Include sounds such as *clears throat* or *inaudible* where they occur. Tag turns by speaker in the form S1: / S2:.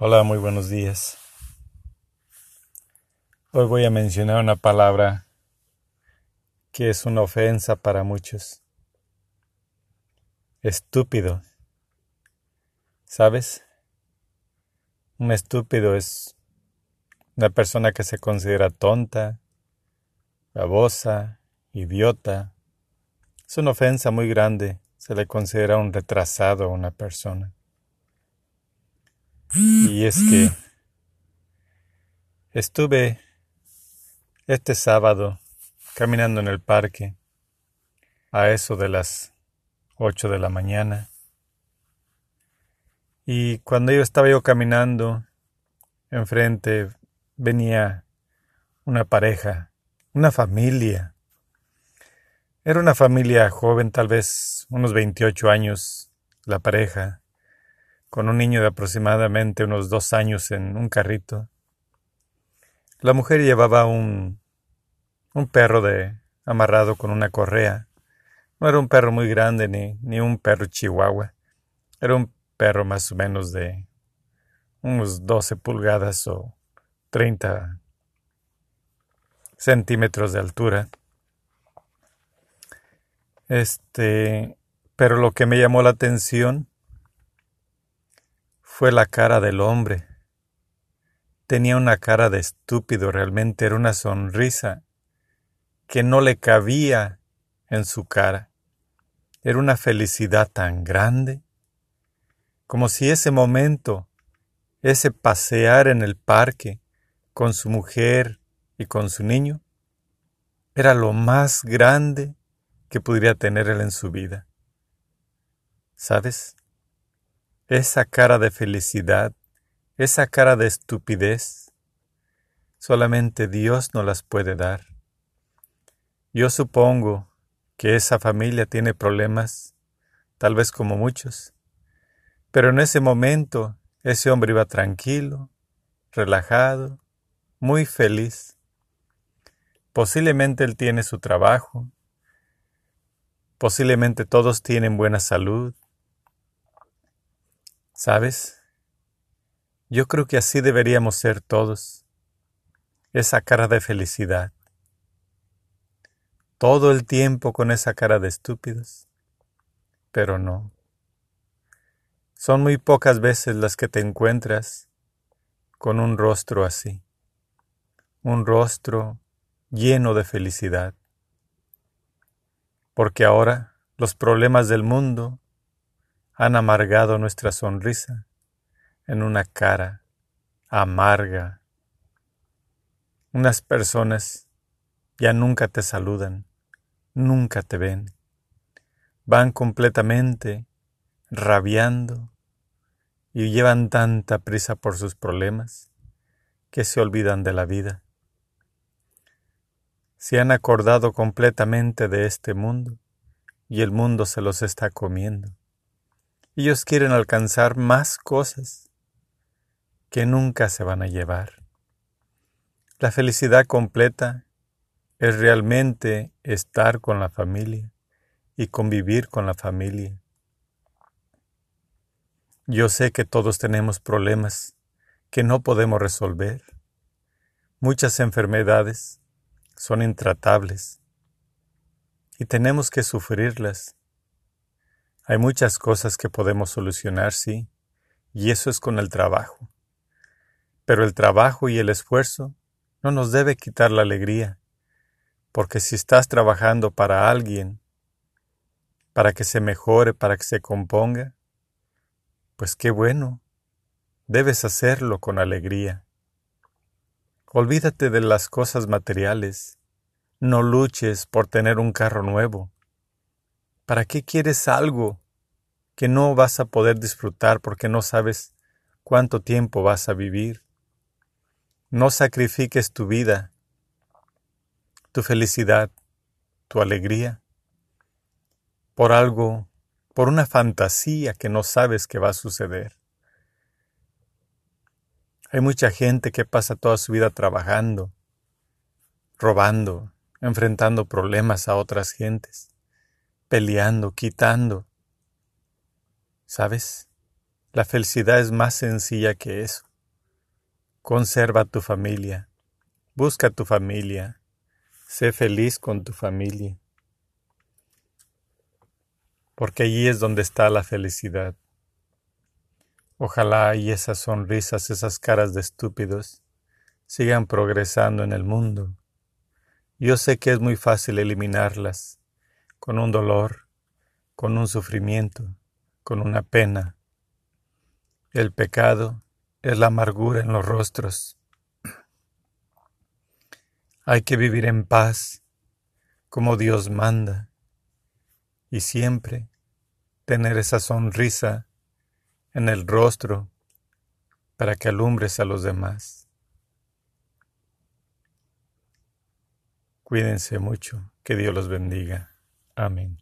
S1: Hola, muy buenos días. Hoy voy a mencionar una palabra que es una ofensa para muchos. Estúpido. ¿Sabes? Un estúpido es una persona que se considera tonta, babosa, idiota. Es una ofensa muy grande. Se le considera un retrasado a una persona. Y es que estuve este sábado caminando en el parque a eso de las 8 de la mañana. Y cuando yo estaba yo caminando, enfrente venía una pareja, una familia. Era una familia joven, tal vez unos 28 años, la pareja con un niño de aproximadamente unos dos años en un carrito. La mujer llevaba un, un perro de, amarrado con una correa. No era un perro muy grande ni, ni un perro chihuahua. Era un perro más o menos de unos 12 pulgadas o 30 centímetros de altura. Este, pero lo que me llamó la atención fue la cara del hombre. Tenía una cara de estúpido, realmente era una sonrisa que no le cabía en su cara. Era una felicidad tan grande, como si ese momento, ese pasear en el parque con su mujer y con su niño, era lo más grande que pudiera tener él en su vida. ¿Sabes? Esa cara de felicidad, esa cara de estupidez, solamente Dios no las puede dar. Yo supongo que esa familia tiene problemas, tal vez como muchos, pero en ese momento ese hombre iba tranquilo, relajado, muy feliz. Posiblemente él tiene su trabajo, posiblemente todos tienen buena salud, ¿Sabes? Yo creo que así deberíamos ser todos. Esa cara de felicidad. Todo el tiempo con esa cara de estúpidos. Pero no. Son muy pocas veces las que te encuentras con un rostro así. Un rostro lleno de felicidad. Porque ahora los problemas del mundo han amargado nuestra sonrisa en una cara amarga. Unas personas ya nunca te saludan, nunca te ven. Van completamente rabiando y llevan tanta prisa por sus problemas que se olvidan de la vida. Se han acordado completamente de este mundo y el mundo se los está comiendo. Ellos quieren alcanzar más cosas que nunca se van a llevar. La felicidad completa es realmente estar con la familia y convivir con la familia. Yo sé que todos tenemos problemas que no podemos resolver. Muchas enfermedades son intratables y tenemos que sufrirlas hay muchas cosas que podemos solucionar, sí, y eso es con el trabajo. Pero el trabajo y el esfuerzo no nos debe quitar la alegría, porque si estás trabajando para alguien, para que se mejore, para que se componga, pues qué bueno, debes hacerlo con alegría. Olvídate de las cosas materiales, no luches por tener un carro nuevo, ¿Para qué quieres algo que no vas a poder disfrutar porque no sabes cuánto tiempo vas a vivir? No sacrifiques tu vida, tu felicidad, tu alegría, por algo, por una fantasía que no sabes que va a suceder. Hay mucha gente que pasa toda su vida trabajando, robando, enfrentando problemas a otras gentes peleando, quitando. ¿Sabes? La felicidad es más sencilla que eso. Conserva tu familia. Busca tu familia. Sé feliz con tu familia. Porque allí es donde está la felicidad. Ojalá y esas sonrisas, esas caras de estúpidos sigan progresando en el mundo. Yo sé que es muy fácil eliminarlas, con un dolor, con un sufrimiento, con una pena. El pecado es la amargura en los rostros. *clears throat* Hay que vivir en paz, como Dios manda, y siempre tener esa sonrisa en el rostro para que alumbres a los demás. Cuídense mucho, que Dios los bendiga. Amén.